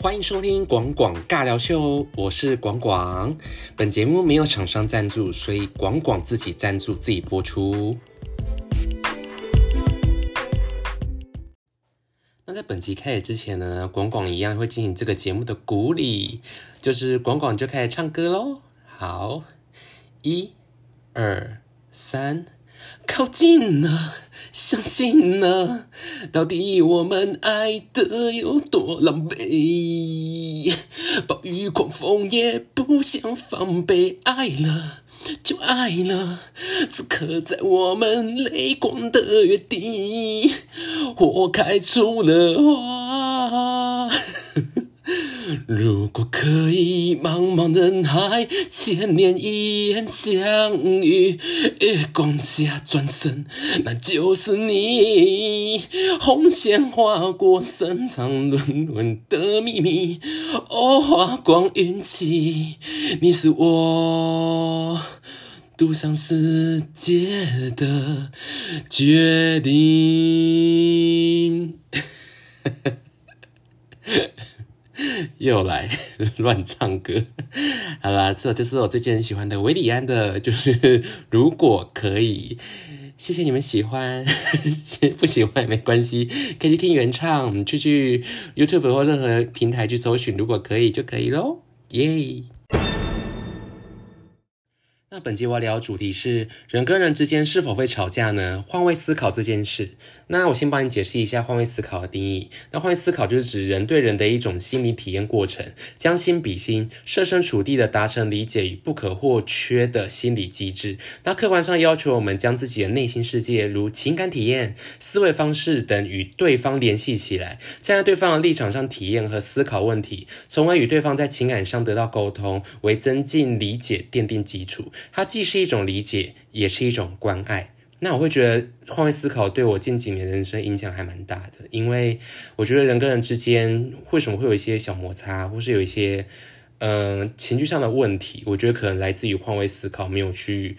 欢迎收听广广尬聊秀，我是广广。本节目没有厂商赞助，所以广广自己赞助自己播出。那在本集开始之前呢，广广一样会进行这个节目的鼓励，就是广广就开始唱歌喽。好，一、二、三。靠近了，相信了，到底我们爱的有多狼狈？暴雨狂风也不想防备，爱了就爱了，此刻在我们泪光的约定，火开出了花。如果可以，茫茫人海，千年一眼相遇，月光下转身，那就是你。红线划过深藏轮轮的秘密，哦，花光运气，你是我赌上世界的决定。又来 乱唱歌，好啦，这就是我最近很喜欢的维里安的，就是如果可以，谢谢你们喜欢，不喜欢也没关系，可以去听原唱，去去 YouTube 或任何平台去搜寻，如果可以就可以喽，耶。那本集我要聊的主题是人跟人之间是否会吵架呢？换位思考这件事。那我先帮你解释一下换位思考的定义。那换位思考就是指人对人的一种心理体验过程，将心比心，设身处地的达成理解与不可或缺的心理机制。那客观上要求我们将自己的内心世界，如情感体验、思维方式等与对方联系起来，站在对方的立场上体验和思考问题，从而与对方在情感上得到沟通，为增进理解奠定基础。它既是一种理解，也是一种关爱。那我会觉得换位思考对我近几年的人生影响还蛮大的，因为我觉得人跟人之间为什么会有一些小摩擦，或是有一些嗯情绪上的问题，我觉得可能来自于换位思考没有去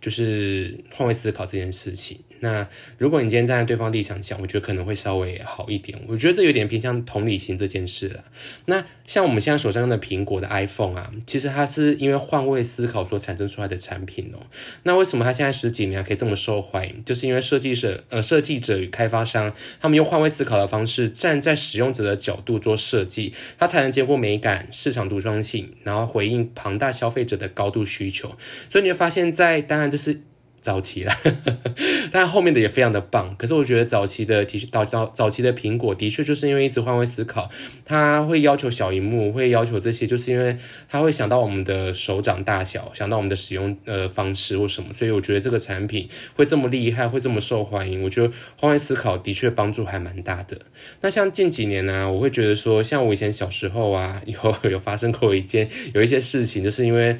就是换位思考这件事情。那如果你今天站在对方立场想，我觉得可能会稍微好一点。我觉得这有点偏向同理心这件事了。那像我们现在手上用的苹果的 iPhone 啊，其实它是因为换位思考所产生出来的产品哦。那为什么它现在十几年可以这么受欢迎？就是因为设计者、呃设计者与开发商，他们用换位思考的方式，站在使用者的角度做设计，它才能兼顾美感、市场独创性，然后回应庞大消费者的高度需求。所以你会发现在，当然这是。早期了，但后面的也非常的棒。可是我觉得早期的的确早早早期的苹果的确就是因为一直换位思考，它会要求小荧幕，会要求这些，就是因为它会想到我们的手掌大小，想到我们的使用呃方式或什么，所以我觉得这个产品会这么厉害，会这么受欢迎。我觉得换位思考的确帮助还蛮大的。那像近几年呢，我会觉得说，像我以前小时候啊，有有发生过一件有一些事情，就是因为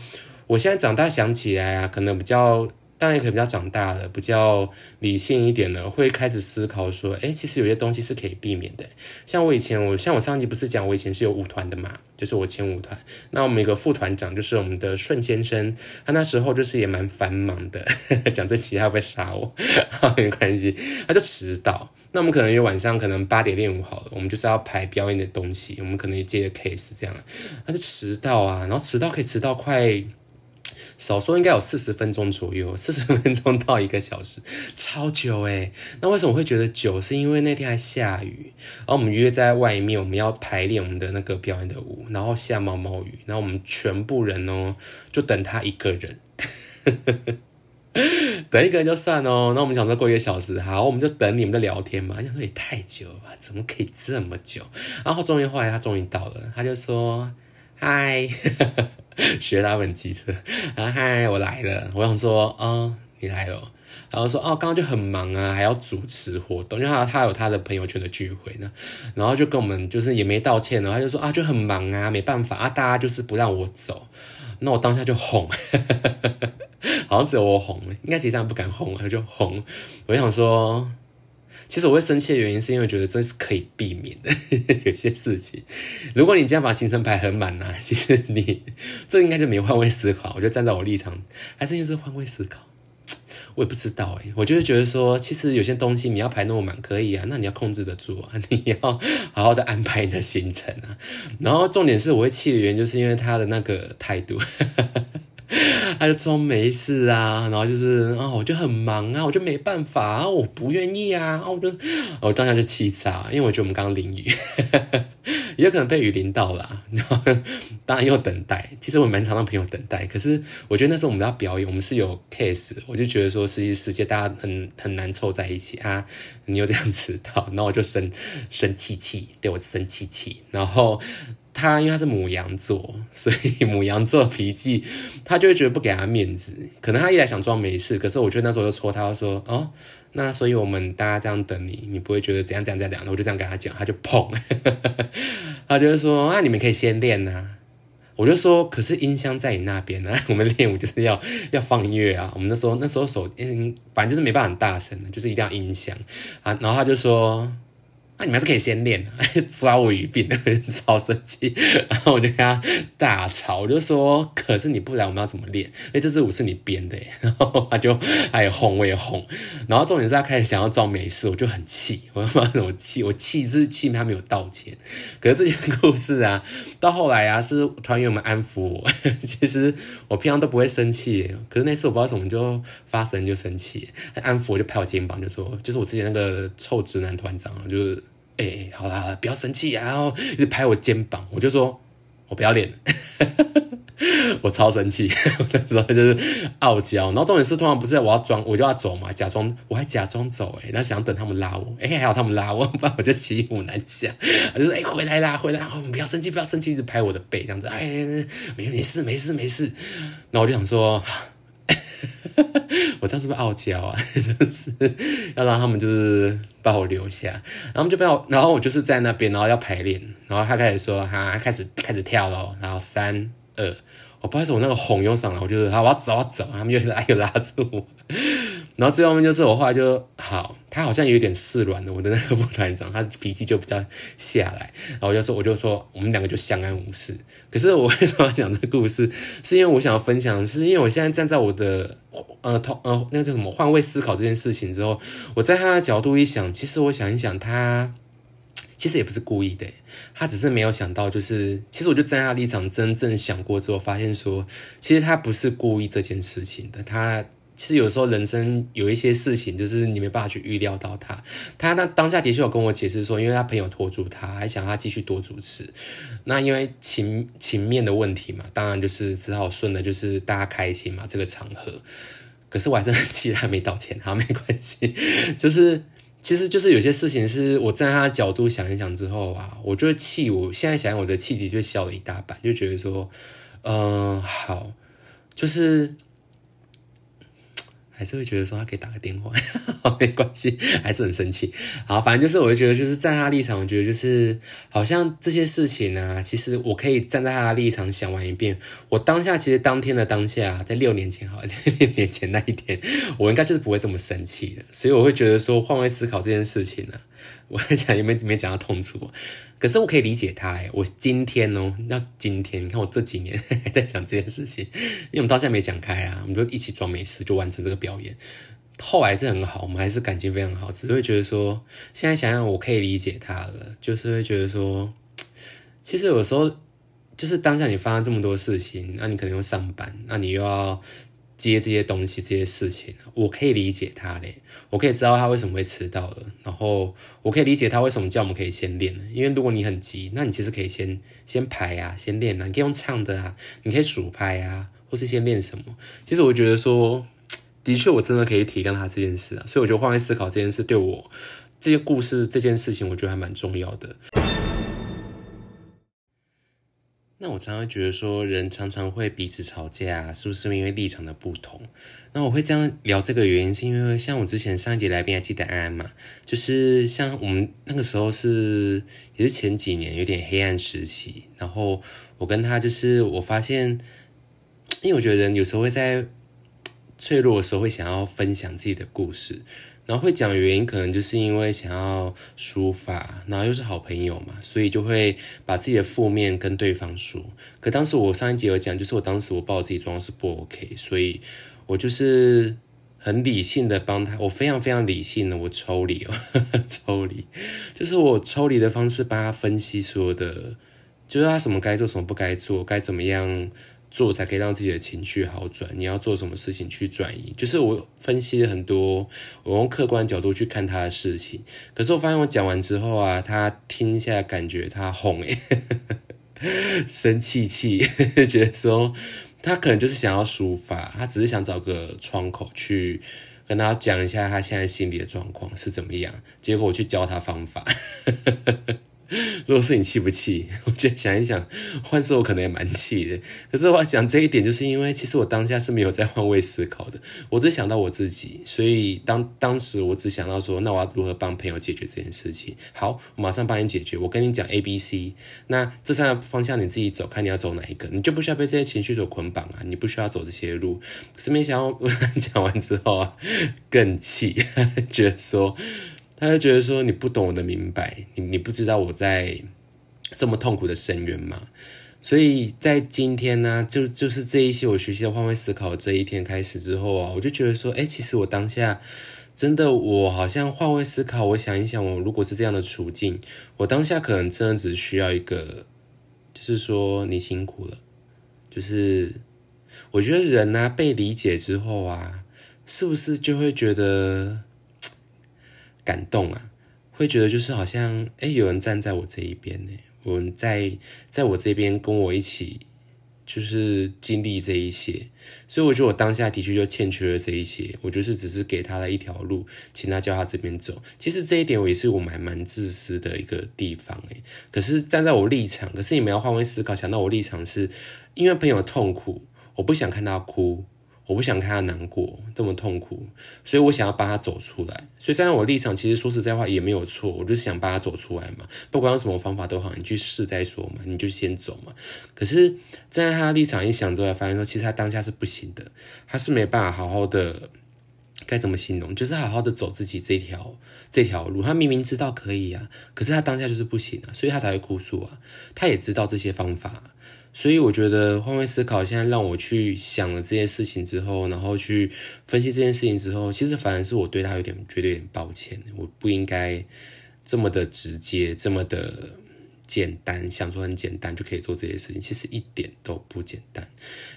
我现在长大想起来啊，可能比较。当然可能比较长大了，比较理性一点的，会开始思考说，哎，其实有些东西是可以避免的。像我以前，我像我上集不是讲，我以前是有舞团的嘛，就是我前舞团。那我们一个副团长就是我们的顺先生，他那时候就是也蛮繁忙的，讲这期他会杀我，没关系，他就迟到。那我们可能有晚上可能八点练舞好了，我们就是要排表演的东西，我们可能也接 case 这样，他就迟到啊，然后迟到可以迟到快。少说应该有四十分钟左右，四十 分钟到一个小时，超久诶那为什么会觉得久？是因为那天还下雨，然后我们约在外面，我们要排练我们的那个表演的舞，然后下毛毛雨，然后我们全部人哦，就等他一个人，等一个人就算哦。那我们想说过一个小时，好，我们就等你们在聊天嘛。想说也太久了吧？怎么可以这么久？然后终于后来他终于到了，他就说嗨。学他们机车，然后嗨，我来了。我想说，哦，你来了。然后说，哦，刚刚就很忙啊，还要主持活动，因为他他有他的朋友圈的聚会呢。然后就跟我们就是也没道歉呢，他就说啊，就很忙啊，没办法啊，大家就是不让我走。那我当下就哄，好像只有我哄，应该其他人不敢哄，他就哄。我想说。其实我会生气的原因，是因为觉得这是可以避免的 有些事情。如果你这样把行程排很满呢，其实你 这应该就没换位思考。我就站在我立场，还是一直换位思考。我也不知道哎，我就会觉得说，其实有些东西你要排那么满可以啊，那你要控制得住啊，你要好好的安排你的行程啊。然后重点是我会气的原因，就是因为他的那个态度。他就说没事啊，然后就是啊，我就很忙啊，我就没办法啊，我不愿意啊，我就我当下就气炸，因为我觉得我们刚刚淋雨，也有可能被雨淋到了，然后当然又等待。其实我蛮常让朋友等待，可是我觉得那时候我们要表演，我们是有 case，我就觉得说实际世界大家很很难凑在一起啊，你又这样迟到，然后我就生生气气，对我生气气，然后。他因为他是母羊座，所以母羊座脾气，他就会觉得不给他面子。可能他一来想装没事，可是我觉得那时候就戳他说：“哦，那所以我们大家这样等你，你不会觉得怎样怎样怎样？”我就这样跟他讲，他就砰，他就说：“啊，你们可以先练呐。”我就说：“可是音箱在你那边呢，我们练舞就是要要放音乐啊。”我们那时候那时候手嗯，反正就是没办法很大声的，就是一定要音箱啊。然后他就说。那你们还是可以先练，抓我语病，超生气，然后我就跟他大吵，我就说，可是你不来，我们要怎么练？哎，这支舞是你编的，然后他就他也哄，我也哄，然后重点是他开始想要装没事，我就很气，我他妈我气，我气是气他没有道歉。可是这件故事啊，到后来啊，是团员们安抚我，其实我平常都不会生气，可是那次我不知道怎么就发生就生气，安抚我就拍我肩膀，就说，就是我之前那个臭直男团长，就是。哎，好啦，不要生气！然后一直拍我肩膀，我就说，我不要脸，我超生气，那时候就是傲娇。然后重点是，通常不是我要装，我就要走嘛，假装我还假装走，哎，然后想等他们拉我，哎，还好他们拉我，不然我就骑虎难下。我就说，哎，回来啦，回来，哦，不要生气，不要生气，一直拍我的背，这样子，哎，没没事，没事，没事。然后我就想说。我这样是不是傲娇啊？就是要让他们就是把我留下，然后就把我，然后我就是在那边，然后要排练，然后他开始说，哈开始开始跳了，然后三二，我不好意思，我那个红又上来，我就是他我要走，我要走，他们又拉又拉住我。然后最后面就是我后来就好，他好像有点释软了。我的那个副团长，他脾气就比较下来。然后我就说，我就说，我们两个就相安无事。可是我为什么要讲这个故事？是因为我想要分享，是因为我现在站在我的呃同呃那个叫什么换位思考这件事情之后，我在他的角度一想，其实我想一想，他其实也不是故意的，他只是没有想到，就是其实我就站在他立场真正想过之后，发现说，其实他不是故意这件事情的，他。其实有时候人生有一些事情，就是你没办法去预料到他。他那当下的确有跟我解释说，因为他朋友拖住他，还想他继续多主持。那因为情情面的问题嘛，当然就是只好顺的，就是大家开心嘛，这个场合。可是我还是很气他没道歉，他没关系。就是其实就是有些事情是我站在他的角度想一想之后啊，我就气。我现在想，我的气体就消了一大半，就觉得说，嗯，好，就是。还是会觉得说他可以打个电话，没关系，还是很生气。好，反正就是我就觉得，就是站在他立场，我觉得就是好像这些事情呢，其实我可以站在他的立场想完一遍。我当下其实当天的当下，在六年前，好 六年前那一天，我应该就是不会这么生气的。所以我会觉得说换位思考这件事情呢，我在讲也没有没讲到痛处。可是我可以理解他哎，我今天哦，要今天，你看我这几年 还在想这件事情，因为我们到现在没讲开啊，我们就一起装没事就完成这个表演，后来是很好，我们还是感情非常好，只是会觉得说，现在想想我可以理解他了，就是会觉得说，其实有时候就是当下你发生这么多事情，那你可能要上班，那你又要。接这些东西、这些事情，我可以理解他嘞，我可以知道他为什么会迟到了，然后我可以理解他为什么叫我们可以先练？因为如果你很急，那你其实可以先先排啊，先练啊，你可以用唱的啊，你可以数拍啊，或是先练什么。其实我觉得说，的确我真的可以体谅他这件事啊，所以我觉得换位思考这件事对我这些故事这件事情，我觉得还蛮重要的。那我常常觉得说，人常常会彼此吵架，是不是因为立场的不同？那我会这样聊这个原因，是因为像我之前上一节来宾还记得安安嘛？就是像我们那个时候是也是前几年有点黑暗时期，然后我跟他就是我发现，因为我觉得人有时候会在脆弱的时候会想要分享自己的故事。然后会讲原因，可能就是因为想要抒发，然后又是好朋友嘛，所以就会把自己的负面跟对方说。可当时我上一集有讲，就是我当时我把我自己装是不 OK，所以我就是很理性的帮他，我非常非常理性的，我抽离哦，抽离，就是我抽离的方式帮他分析所有的，就是他什么该做，什么不该做，该怎么样做才可以让自己的情绪好转，你要做什么事情去转移，就是我分析了很多，我用客观角度去看他的事情，可是我发现我讲完之后啊，他听下来感觉他哄诶，生气气，觉得说。他可能就是想要抒发，他只是想找个窗口去跟他讲一下他现在心理的状况是怎么样。结果我去教他方法。如果是你气不气？我觉得想一想，换是我可能也蛮气的。可是我要讲这一点，就是因为其实我当下是没有在换位思考的，我只想到我自己。所以当当时我只想到说，那我要如何帮朋友解决这件事情？好，我马上帮你解决。我跟你讲 A、B、C，那这三个方向你自己走，看你要走哪一个，你就不需要被这些情绪所捆绑啊，你不需要走这些路。可是没想到讲完之后啊，更气，觉得说。他就觉得说你不懂我的明白，你你不知道我在这么痛苦的深渊嘛？所以在今天呢，就就是这一些我学习的换位思考这一天开始之后啊，我就觉得说，哎，其实我当下真的我好像换位思考，我想一想，我如果是这样的处境，我当下可能真的只需要一个，就是说你辛苦了，就是我觉得人呢被理解之后啊，是不是就会觉得？感动啊，会觉得就是好像哎，有人站在我这一边呢，我们在在我这边跟我一起，就是经历这一些，所以我觉得我当下的确就欠缺了这一些，我就是只是给他了一条路，请他叫他这边走。其实这一点我也是我蛮蛮自私的一个地方哎，可是站在我立场，可是你们要换位思考，想到我立场是因为朋友痛苦，我不想看他哭。我不想看他难过，这么痛苦，所以我想要帮他走出来。所以站在我立场，其实说实在话也没有错，我就是想帮他走出来嘛。不管用什么方法都好，你去试再说嘛，你就先走嘛。可是站在他的立场一想之后，发现说其实他当下是不行的，他是没办法好好的，该怎么形容？就是好好的走自己这条这条路。他明明知道可以啊，可是他当下就是不行啊，所以他才会哭诉啊。他也知道这些方法。所以我觉得换位思考，现在让我去想了这件事情之后，然后去分析这件事情之后，其实反而是我对他有点觉得有点抱歉，我不应该这么的直接，这么的简单，想说很简单就可以做这些事情，其实一点都不简单。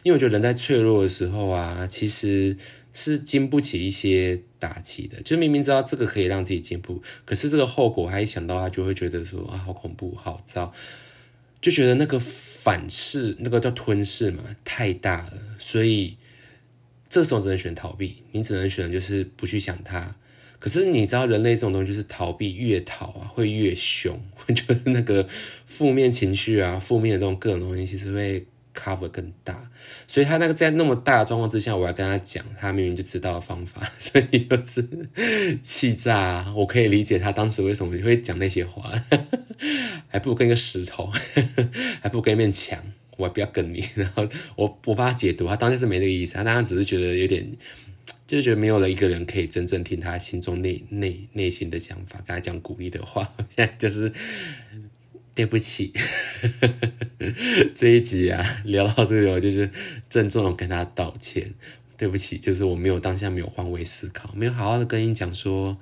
因为我觉得人在脆弱的时候啊，其实是经不起一些打击的，就明明知道这个可以让自己进步，可是这个后果还一想到，他就会觉得说啊，好恐怖，好糟。就觉得那个反噬，那个叫吞噬嘛，太大了，所以这时候只能选逃避。你只能选就是不去想它。可是你知道，人类这种东西就是逃避，越逃啊会越凶，就是那个负面情绪啊，负面的这种各种东西，其实会。Cover 更大，所以他那个在那么大的状况之下，我要跟他讲，他明明就知道的方法，所以就是气炸。我可以理解他当时为什么会讲那些话，还不如跟一个石头，还不如跟一面墙，我还不要跟你。然后我我帮他解读，他当时是没那个意思，他当时只是觉得有点，就是觉得没有了一个人可以真正听他心中内内内心的想法，跟他讲鼓励的话，现在就是。对不起，这一集啊聊到这个，就是郑重的跟他道歉。对不起，就是我没有当下没有换位思考，没有好好的跟你讲说，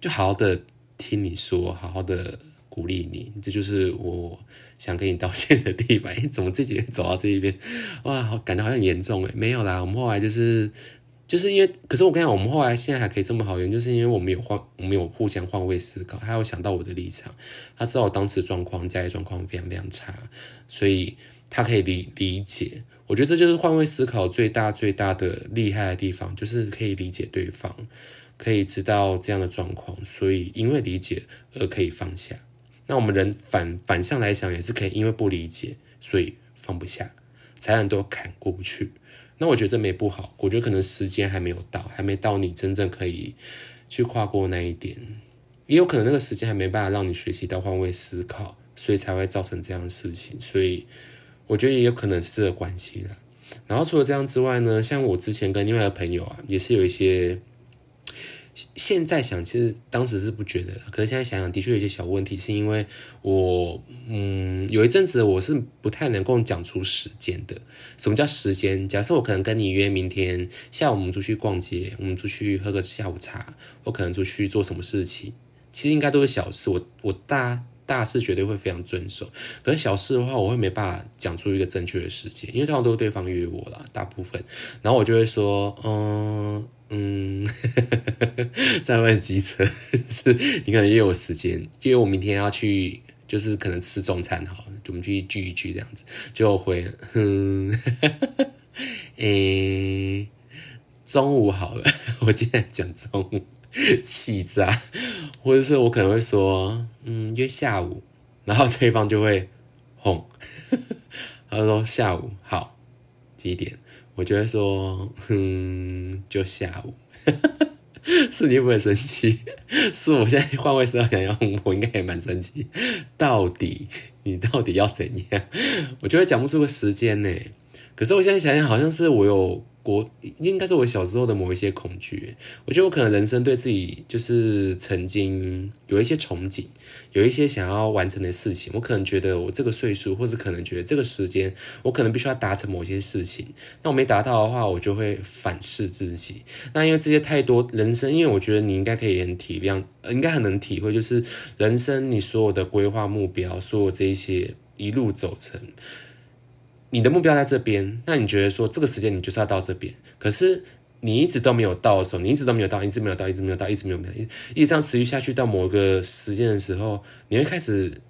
就好好的听你说，好好的鼓励你，这就是我想跟你道歉的地方。哎，怎么自己走到这一边？哇，好感到好像严重哎，没有啦，我们后来就是。就是因为，可是我跟你讲，我们后来现在还可以这么好用，就是因为我们有换，我们有互相换位思考，他有想到我的立场，他知道我当时状况、家里状况非常非常差，所以他可以理理解。我觉得这就是换位思考最大最大的厉害的地方，就是可以理解对方，可以知道这样的状况，所以因为理解而可以放下。那我们人反反向来想，也是可以因为不理解，所以放不下，才很多坎过不去。那我觉得这没不好，我觉得可能时间还没有到，还没到你真正可以去跨过那一点，也有可能那个时间还没办法让你学习到换位思考，所以才会造成这样的事情。所以我觉得也有可能是这个关系了。然后除了这样之外呢，像我之前跟另外一个朋友啊，也是有一些现在想，其实当时是不觉得，可是现在想想，的确有些小问题，是因为我，嗯，有一阵子我是不太能够讲出时间的。什么叫时间？假设我可能跟你约明天下午我们出去逛街，我们出去喝个下午茶，我可能出去做什么事情，其实应该都是小事。我我大。大事绝对会非常遵守，可是小事的话，我会没办法讲出一个正确的时间，因为通常都是对方约我了，大部分，然后我就会说，嗯嗯，在外机车，是你可能约我时间，因为我明天要去，就是可能吃中餐哈，我们去聚一聚这样子，就会，嗯，诶，中午好了，我今天讲中午。气炸，或者是我可能会说，嗯，约下午，然后对方就会哄，他说下午好几点，我就会说，嗯，就下午，是你不会生气，是我现在换位思考想要，我应该也蛮生气，到底你到底要怎样，我就会讲不出个时间呢，可是我现在想想，好像是我有。我应该是我小时候的某一些恐惧，我觉得我可能人生对自己就是曾经有一些憧憬，有一些想要完成的事情，我可能觉得我这个岁数，或是可能觉得这个时间，我可能必须要达成某些事情，那我没达到的话，我就会反噬自己。那因为这些太多人生，因为我觉得你应该可以很体谅，应该很能体会，就是人生你所有的规划目标，所有这些一路走成。你的目标在这边，那你觉得说这个时间你就是要到这边，可是你一直都没有到的时候，你一直都没有到，一直没有到，一直没有到，一直没有没有，一直这样持续下去到某一个时间的时候，你会开始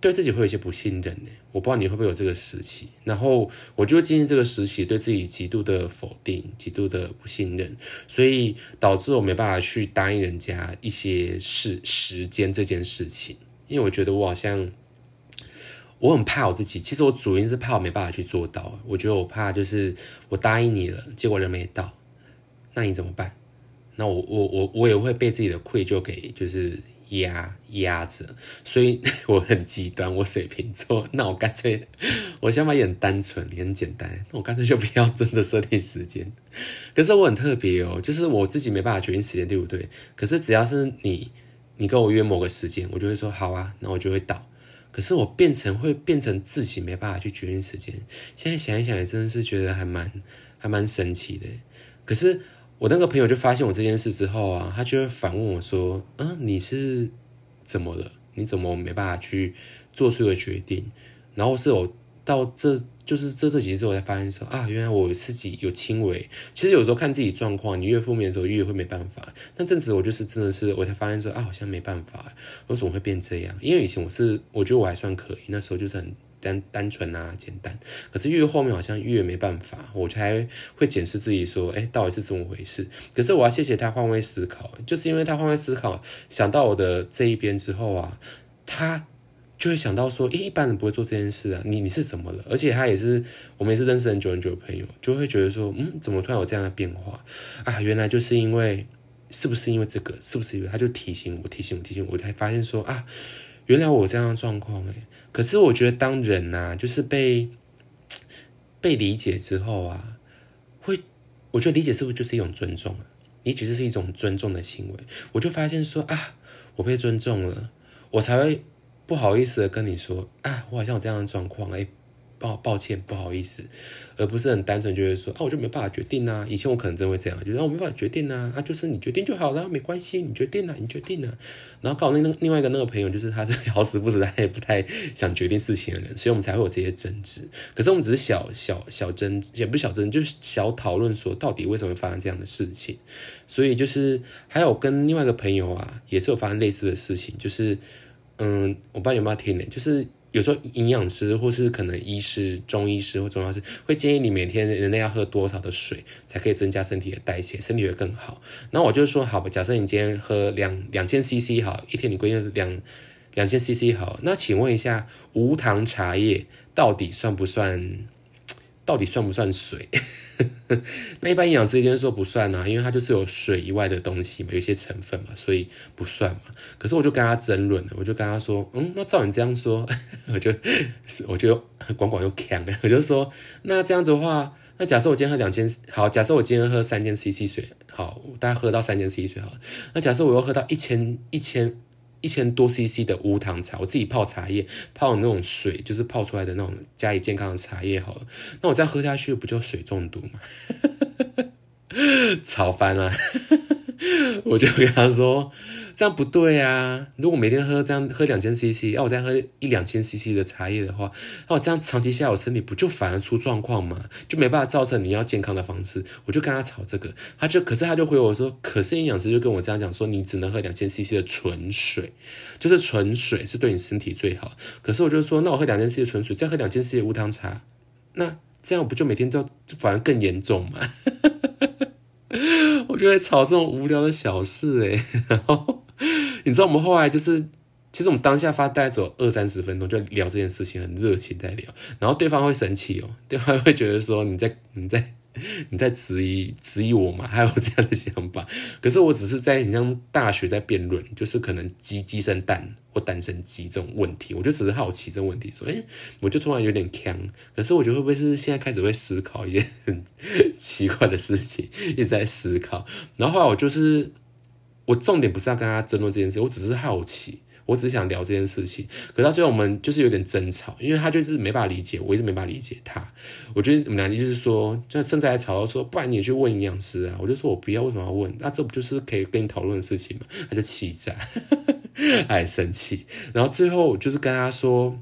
对自己会有一些不信任呢。我不知道你会不会有这个时期，然后我就经历这个时期，对自己极度的否定，极度的不信任，所以导致我没办法去答应人家一些事时间这件事情，因为我觉得我好像。我很怕我自己，其实我主因是怕我没办法去做到。我觉得我怕就是我答应你了，结果人没到，那你怎么办？那我我我我也会被自己的愧疚给就是压压着，所以我很极端。我水瓶座，那我干脆我想法也很单纯，也很简单，那我干脆就不要真的设定时间。可是我很特别哦，就是我自己没办法决定时间，对不对？可是只要是你你跟我约某个时间，我就会说好啊，那我就会到。可是我变成会变成自己没办法去决定时间，现在想一想也真的是觉得还蛮还蛮神奇的。可是我那个朋友就发现我这件事之后啊，他就会反问我说：“嗯，你是怎么了？你怎么没办法去做出一个决定？”然后是我到这。就是这这几次我才发现说啊，原来我自己有轻微。其实有时候看自己状况，你越负面的时候越会没办法。但正值我就是真的是，我才发现说啊，好像没办法，为什么会变这样？因为以前我是我觉得我还算可以，那时候就是很单单纯啊，简单。可是越后面好像越没办法，我才会检视自己说，哎，到底是怎么回事？可是我要谢谢他换位思考，就是因为他换位思考，想到我的这一边之后啊，他。就会想到说，诶，一般人不会做这件事啊，你你是怎么了？而且他也是我们也是认识很久很久的朋友，就会觉得说，嗯，怎么突然有这样的变化啊？原来就是因为，是不是因为这个？是不是因为？他就提醒我，提醒我，提醒我，才发现说啊，原来我这样的状况诶。可是我觉得当人呐，就是被被理解之后啊，会，我觉得理解是不是就是一种尊重啊？理解是一种尊重的行为。我就发现说啊，我被尊重了，我才会。不好意思的跟你说，啊，我好像有这样的状况，哎，抱抱歉，不好意思，而不是很单纯，就会说，啊，我就没办法决定啊。以前我可能真会这样，就得我没办法决定啊，啊，就是你决定就好了，没关系，你决定了，你决定了。然后搞那那另外一个那个朋友，就是他是 好死不死，他也不太想决定事情的人，所以我们才会有这些争执。可是我们只是小小小争，也不是小争，就是小讨论，说到底为什么会发生这样的事情。所以就是还有跟另外一个朋友啊，也是有发生类似的事情，就是。嗯，我不知道有没有听呢？就是有时候营养师或是可能医师、中医师或中药师会建议你每天人类要喝多少的水，才可以增加身体的代谢，身体会更好。那我就说，好吧，假设你今天喝两两千 CC 好，一天你规定两两千 CC 好，那请问一下，无糖茶叶到底算不算？到底算不算水？那一般营养师就说不算啊，因为它就是有水以外的东西嘛，有一些成分嘛，所以不算嘛。可是我就跟他争论了，我就跟他说，嗯，那照你这样说，我就我就管管又强，我就说，那这样子的话，那假设我今天喝两千，好，假设我今天喝三千 CC 水，好，大概喝到三千 CC 水好。那假设我又喝到一千一千一千多 CC 的无糖茶，我自己泡茶叶，泡那种水，就是泡出来的那种加以健康的茶叶好了。那我再喝下去，不就水中毒吗？炒翻了。我就跟他说，这样不对啊！如果每天喝这样喝两千 CC，要我再喝一两千 CC 的茶叶的话，那我这样长期下来，我身体不就反而出状况吗？就没办法造成你要健康的方式。我就跟他吵这个，他就可是他就回我说，可是营养师就跟我这样讲说，你只能喝两千 CC 的纯水，就是纯水是对你身体最好。可是我就说，那我喝两千 CC 的纯水，再喝两千 CC 的无糖茶，那这样不就每天都反而更严重吗？我就会吵这种无聊的小事哎，然后你知道我们后来就是，其实我们当下发呆走二三十分钟就聊这件事情，很热情在聊，然后对方会生气哦，对方会觉得说你在你在。你在质疑质疑我嘛？还有这样的想法？可是我只是在像大学在辩论，就是可能鸡鸡生蛋或蛋生鸡这种问题，我就只是好奇这个问题，说，哎，我就突然有点呛。可是我觉得会不会是现在开始会思考一些很奇怪的事情，一直在思考。然后后来我就是，我重点不是要跟他争论这件事，我只是好奇。我只是想聊这件事情，可到最后我们就是有点争吵，因为他就是没办法理解，我一直没办法理解他。我觉得我们俩就是说，就甚至还吵到说，不然你去问营养师啊？我就说我不要，为什么要问？那这不就是可以跟你讨论的事情吗？他就气炸，哎，生气。然后最后就是跟他说，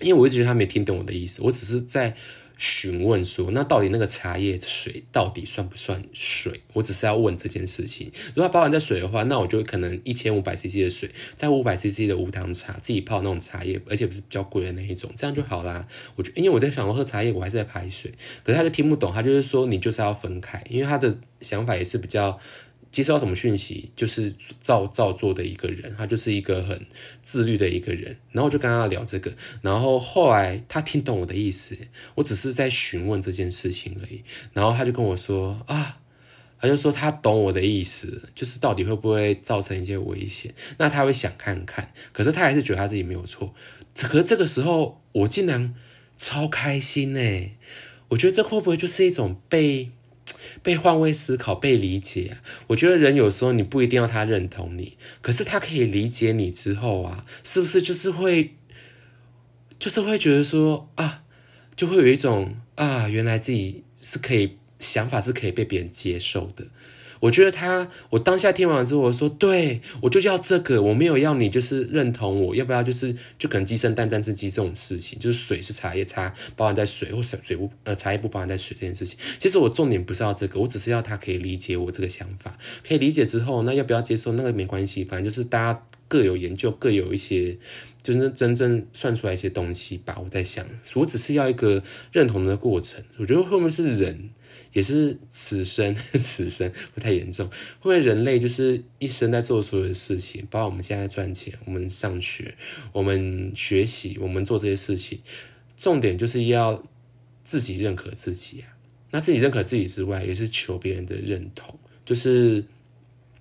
因为我一直觉得他没听懂我的意思，我只是在。询问说，那到底那个茶叶水到底算不算水？我只是要问这件事情。如果它包含在水的话，那我就可能一千五百 CC 的水，在五百 CC 的无糖茶，自己泡那种茶叶，而且不是比较贵的那一种，这样就好啦。我就因为我在想，我喝茶叶，我还是在排水，可是他就听不懂，他就是说你就是要分开，因为他的想法也是比较。接收到什么讯息，就是照照做的一个人，他就是一个很自律的一个人。然后我就跟他聊这个，然后后来他听懂我的意思，我只是在询问这件事情而已。然后他就跟我说啊，他就说他懂我的意思，就是到底会不会造成一些危险？那他会想看看，可是他还是觉得他自己没有错。可这个时候我竟然超开心呢！我觉得这会不会就是一种被？被换位思考，被理解。我觉得人有时候你不一定要他认同你，可是他可以理解你之后啊，是不是就是会，就是会觉得说啊，就会有一种啊，原来自己是可以想法是可以被别人接受的。我觉得他，我当下听完之后，我说，对我就要这个，我没有要你就是认同我，要不要就是就可能鸡生蛋，蛋生鸡这种事情，就是水是茶叶，茶包含在水或水水不呃茶叶不包含在水这件事情。其实我重点不是要这个，我只是要他可以理解我这个想法，可以理解之后，那要不要接受那个没关系，反正就是大家各有研究，各有一些就是真正算出来一些东西吧。我在想，我只是要一个认同的过程。我觉得后面是人。也是此生，此生不太严重。会不会人类就是一生在做所有的事情，包括我们现在赚钱，我们上学，我们学习，我们做这些事情，重点就是要自己认可自己啊。那自己认可自己之外，也是求别人的认同，就是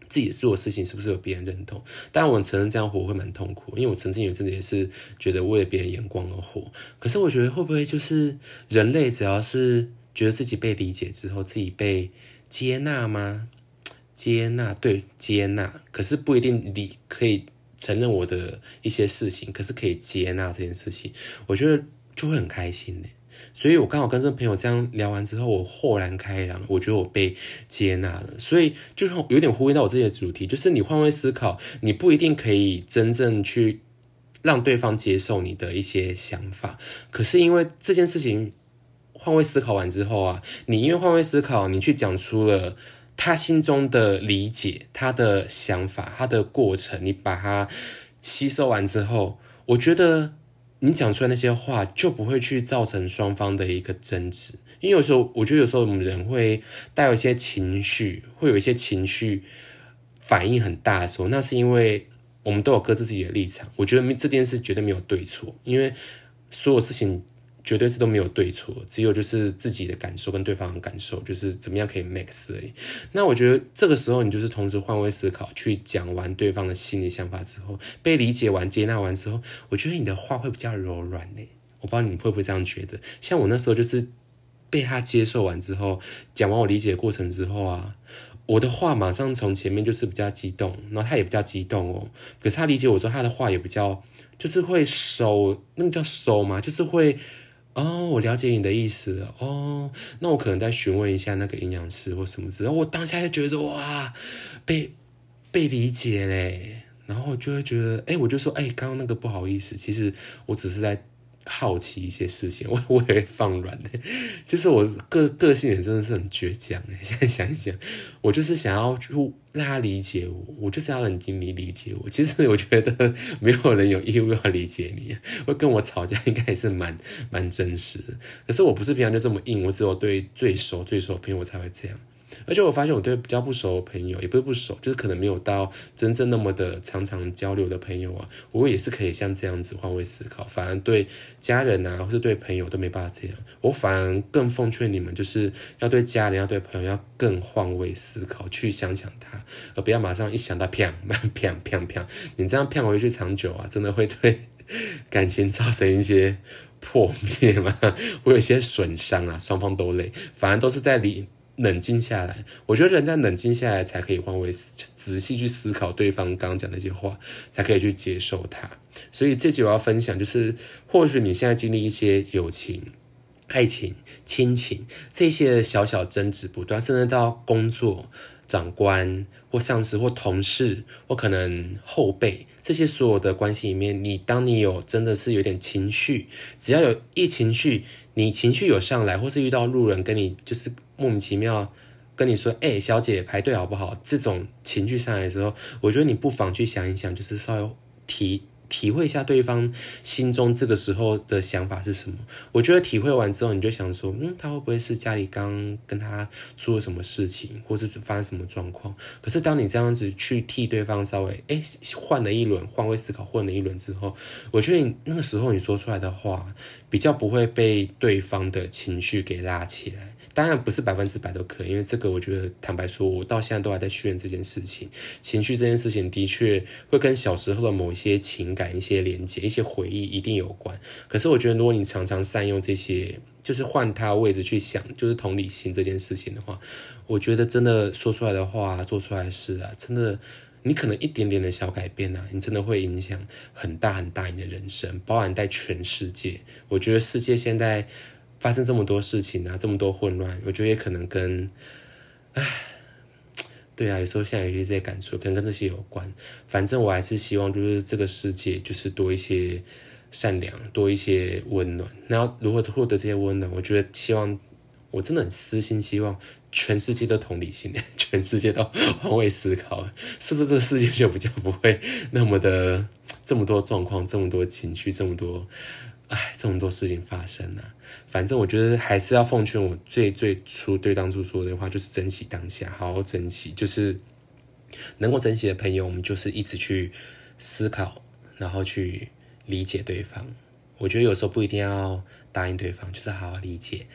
自己做的事情是不是有别人认同。但我承认这样活会蛮痛苦，因为我曾经有阵子也是觉得为了别人眼光而活。可是我觉得会不会就是人类只要是。觉得自己被理解之后，自己被接纳吗？接纳，对，接纳。可是不一定理可以承认我的一些事情，可是可以接纳这件事情，我觉得就会很开心呢。所以我刚好跟这个朋友这样聊完之后，我豁然开朗，我觉得我被接纳了。所以就是有点呼应到我自己的主题，就是你换位思考，你不一定可以真正去让对方接受你的一些想法，可是因为这件事情。换位思考完之后啊，你因为换位思考，你去讲出了他心中的理解，他的想法，他的过程，你把它吸收完之后，我觉得你讲出来那些话就不会去造成双方的一个争执。因为有时候，我觉得有时候我们人会带有一些情绪，会有一些情绪反应很大的时候，那是因为我们都有各自自己的立场。我觉得这件事绝对没有对错，因为所有事情。绝对是都没有对错，只有就是自己的感受跟对方的感受，就是怎么样可以 max 而已。那我觉得这个时候你就是同时换位思考，去讲完对方的心理想法之后，被理解完、接纳完之后，我觉得你的话会比较柔软呢。我不知道你会不会这样觉得？像我那时候就是被他接受完之后，讲完我理解过程之后啊，我的话马上从前面就是比较激动，然后他也比较激动哦。可是他理解我之后，他的话也比较就是会收，那个叫收吗？就是会哦，我了解你的意思哦。那我可能再询问一下那个营养师或什么之类。我当下就觉得哇，被被理解嘞。然后就会觉得，哎，我就说，哎，刚刚那个不好意思，其实我只是在好奇一些事情，我我也会放软的。其实我个个性也真的是很倔强哎。现在想一想，我就是想要让他理解我，我就是要冷静你理解我。其实我觉得 没有人有义务要理解你，会跟我吵架应该也是蛮蛮真实的。可是我不是平常就这么硬，我只有对最熟最熟的朋友我才会这样。而且我发现我对比较不熟的朋友，也不是不熟，就是可能没有到真正那么的常常交流的朋友啊，我也是可以像这样子换位思考。反而对家人啊，或是对朋友都没办法这样。我反而更奉劝你们，就是要对家人、要对朋友要更换位思考，去想想他，而不要马上一想到啪 啪啪啪，你这样啪回去长久啊，真的会对 感情造成一些破灭嘛，会有些损伤啊，双方都累，反而都是在理。冷静下来，我觉得人在冷静下来才可以换位思仔细去思考对方刚刚讲那些话，才可以去接受他。所以这集我要分享，就是或许你现在经历一些友情、爱情、亲情这些小小争执不断，甚至到工作、长官或上司或同事或可能后辈这些所有的关系里面，你当你有真的是有点情绪，只要有一情绪，你情绪有上来，或是遇到路人跟你就是。莫名其妙跟你说，哎，小姐排队好不好？这种情绪上来的时候，我觉得你不妨去想一想，就是稍微提。体会一下对方心中这个时候的想法是什么？我觉得体会完之后，你就想说，嗯，他会不会是家里刚跟他出了什么事情，或是发生什么状况？可是当你这样子去替对方稍微哎换了一轮换位思考，换了一轮之后，我觉得你那个时候你说出来的话，比较不会被对方的情绪给拉起来。当然不是百分之百都可以，因为这个我觉得坦白说，我到现在都还在训练这件事情。情绪这件事情的确会跟小时候的某一些情感、一些连接、一些回忆一定有关。可是我觉得，如果你常常善用这些，就是换他位置去想，就是同理心这件事情的话，我觉得真的说出来的话、做出来的事啊，真的你可能一点点的小改变啊，你真的会影响很大很大你的人生，包含在全世界。我觉得世界现在。发生这么多事情啊，这么多混乱，我觉得也可能跟，唉，对啊，有时候现在有些这些感触，可能跟这些有关。反正我还是希望，就是这个世界就是多一些善良，多一些温暖。然后如何获得这些温暖，我觉得希望，我真的很私心希望，全世界都同理心，全世界都换位思考，是不是这个世界就比较不会那么的这么多状况，这么多情绪，这么多。哎，这么多事情发生啊！反正我觉得还是要奉劝我最最初对当初说的话，就是珍惜当下，好好珍惜。就是能够珍惜的朋友，我们就是一直去思考，然后去理解对方。我觉得有时候不一定要答应对方，就是好好理解。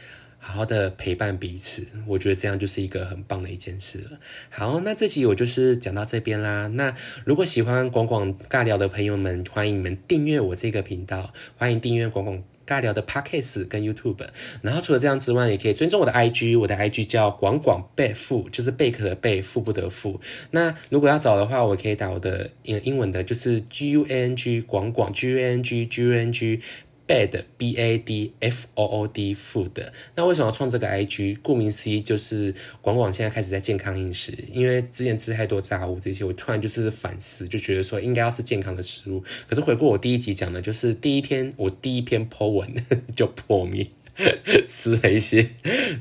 好好的陪伴彼此，我觉得这样就是一个很棒的一件事了。好，那这集我就是讲到这边啦。那如果喜欢广广尬聊的朋友们，欢迎你们订阅我这个频道，欢迎订阅广广尬聊的 Podcast 跟 YouTube。然后除了这样之外，也可以尊重我的 IG，我的 IG 叫广广贝富，就是贝壳的贝，富不得富。那如果要找的话，我可以打我的英英文的，就是 G U N G 广广 G U N G G U N G。Bad b a d f o o d food，那为什么要创这个 I G？顾名思义，就是广广现在开始在健康饮食，因为之前吃太多炸物这些，我突然就是反思，就觉得说应该要是健康的食物。可是回顾我第一集讲的，就是第一天我第一篇 po 文 就破灭。吃了一些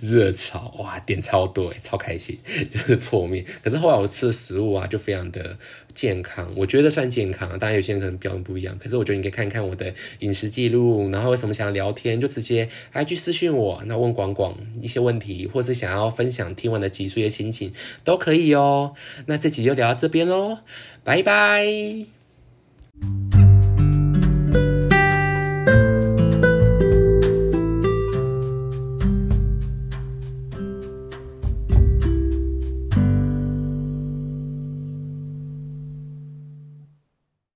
热炒，哇，点超多超开心，就是破灭。可是后来我吃的食物啊，就非常的健康，我觉得算健康。当然有些人可能标准不一样，可是我觉得你可以看看我的饮食记录，然后为什么想要聊天，就直接 IG 私讯我，那问广广一些问题，或是想要分享听完的集数一些心情，都可以哦。那这集就聊到这边喽，拜拜。